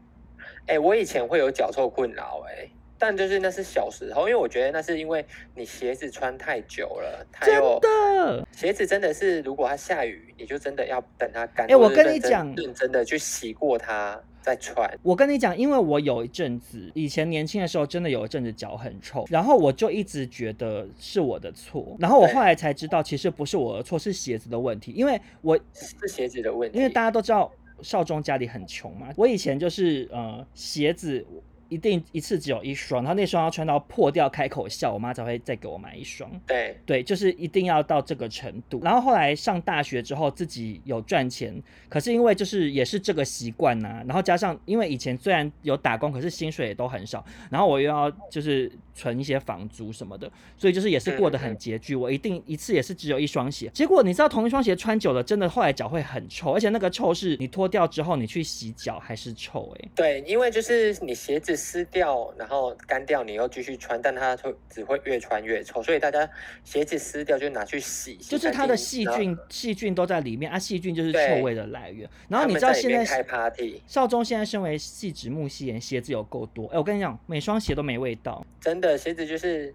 哎、欸，我以前会有脚臭困扰，哎，但就是那是小时候，因为我觉得那是因为你鞋子穿太久了，真的，鞋子真的是如果它下雨，你就真的要等它干。哎，我跟你讲，认真的去洗过它。再穿，我跟你讲，因为我有一阵子以前年轻的时候，真的有一阵子脚很臭，然后我就一直觉得是我的错，然后我后来才知道，其实不是我的错，是鞋子的问题，因为我是鞋子的问题，因为大家都知道少庄家里很穷嘛，我以前就是呃鞋子。一定一次只有一双，然后那双要穿到破掉开口笑，我妈才会再给我买一双。对对，就是一定要到这个程度。然后后来上大学之后，自己有赚钱，可是因为就是也是这个习惯呐，然后加上因为以前虽然有打工，可是薪水也都很少，然后我又要就是存一些房租什么的，所以就是也是过得很拮据。我一定一次也是只有一双鞋，结果你知道同一双鞋穿久了，真的后来脚会很臭，而且那个臭是你脱掉之后你去洗脚还是臭哎、欸。对，因为就是你鞋子。湿掉，然后干掉，你又继续穿，但它会只会越穿越臭，所以大家鞋子湿掉就拿去洗，就是它的细菌细菌都在里面啊，细菌就是臭味的来源。然后你知道现在开 party，少中现在身为细指木系人，鞋子有够多，哎，我跟你讲，每双鞋都没味道，真的，鞋子就是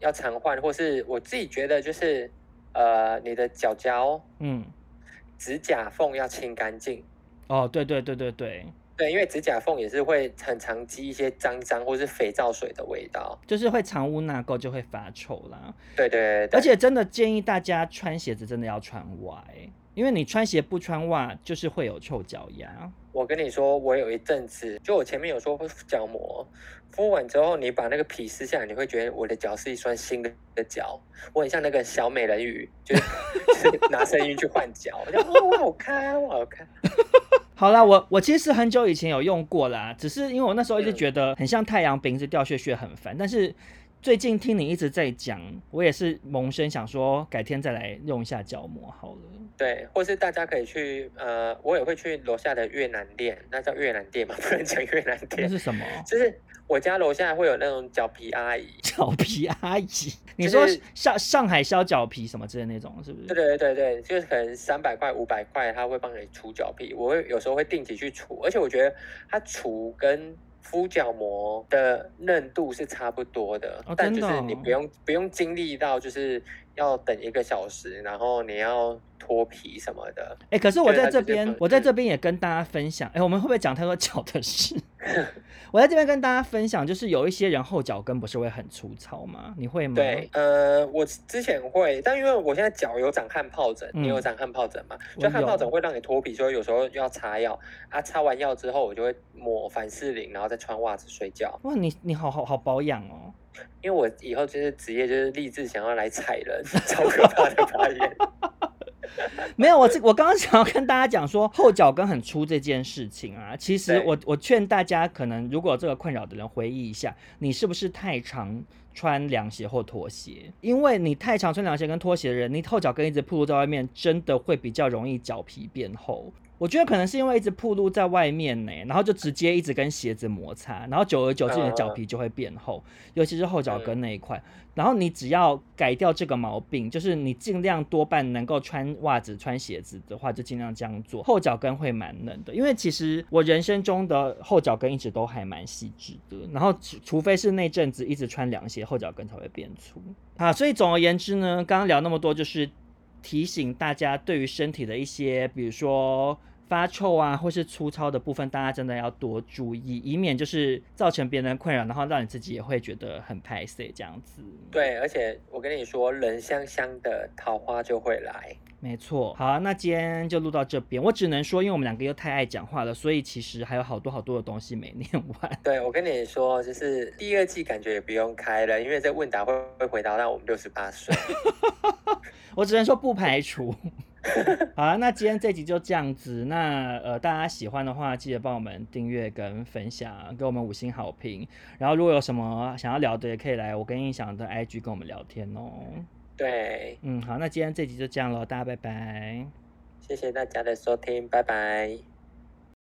要常换，或是我自己觉得就是呃，你的脚脚，嗯，指甲缝要清干净。哦，对对对对对。对，因为指甲缝也是会很常积一些脏脏或是肥皂水的味道，就是会藏污纳垢，就会发臭啦。对对，对，而且真的建议大家穿鞋子真的要穿袜，因为你穿鞋不穿袜，就是会有臭脚丫。我跟你说，我有一阵子，就我前面有说敷脚膜，敷完之后，你把那个皮撕下来，你会觉得我的脚是一双新的脚，我很像那个小美人鱼，就是 就是拿声音去换脚，我就哦，我好看，我好看。好啦，我我其实很久以前有用过啦，只是因为我那时候一直觉得很像太阳饼子掉屑屑很烦，但是。最近听你一直在讲，我也是萌生想说改天再来用一下角膜好了。对，或是大家可以去，呃，我也会去楼下的越南店，那叫越南店嘛，不能讲越南店。那是什么？就是我家楼下会有那种脚皮阿姨。脚皮阿姨？你说上上海削脚皮什么之类的那种，是不是？对对对对，就是可能三百块、五百块，他会帮你除脚皮。我会有时候会定期去除，而且我觉得它除跟。敷脚膜的嫩度是差不多的，哦、但就是你不用不用经历到就是要等一个小时，然后你要脱皮什么的。哎、欸，可是我在这边，我在这边也跟大家分享，哎、欸，我们会不会讲太多脚的事？我在这边跟大家分享，就是有一些人后脚跟不是会很粗糙吗？你会吗？对，呃，我之前会，但因为我现在脚有长汗疱疹，嗯、你有长汗疱疹吗？就汗疱疹会让你脱皮，所以有时候要擦药啊。擦完药之后，我就会抹凡士林，然后再穿袜子睡觉。哇，你你好好好保养哦。因为我以后就是职业就是立志想要来踩人，超可怕的发言。没有，我这我刚刚想要跟大家讲说后脚跟很粗这件事情啊，其实我我劝大家，可能如果有这个困扰的人回忆一下，你是不是太常穿凉鞋或拖鞋？因为你太常穿凉鞋跟拖鞋的人，你后脚跟一直暴露在外面，真的会比较容易脚皮变厚。我觉得可能是因为一直暴露在外面呢，然后就直接一直跟鞋子摩擦，然后久而久之你的脚皮就会变厚，尤其是后脚跟那一块。然后你只要改掉这个毛病，就是你尽量多半能够穿袜子、穿鞋子的话，就尽量这样做，后脚跟会蛮嫩的。因为其实我人生中的后脚跟一直都还蛮细致的，然后除非是那阵子一直穿凉鞋，后脚跟才会变粗。啊，所以总而言之呢，刚刚聊那么多，就是提醒大家对于身体的一些，比如说。发臭啊，或是粗糙的部分，大家真的要多注意，以免就是造成别人困扰，然后让你自己也会觉得很拍谢这样子。对，而且我跟你说，人香香的，桃花就会来。没错。好啊，那今天就录到这边。我只能说，因为我们两个又太爱讲话了，所以其实还有好多好多的东西没念完。对，我跟你说，就是第二季感觉也不用开了，因为这问答会会回答到我们六十八岁。我只能说不排除。好了，那今天这集就这样子。那呃，大家喜欢的话，记得帮我们订阅跟分享，给我们五星好评。然后如果有什么想要聊的，也可以来我跟印象的 IG 跟我们聊天哦。对，嗯，好，那今天这集就这样了，大家拜拜。谢谢大家的收听，拜拜。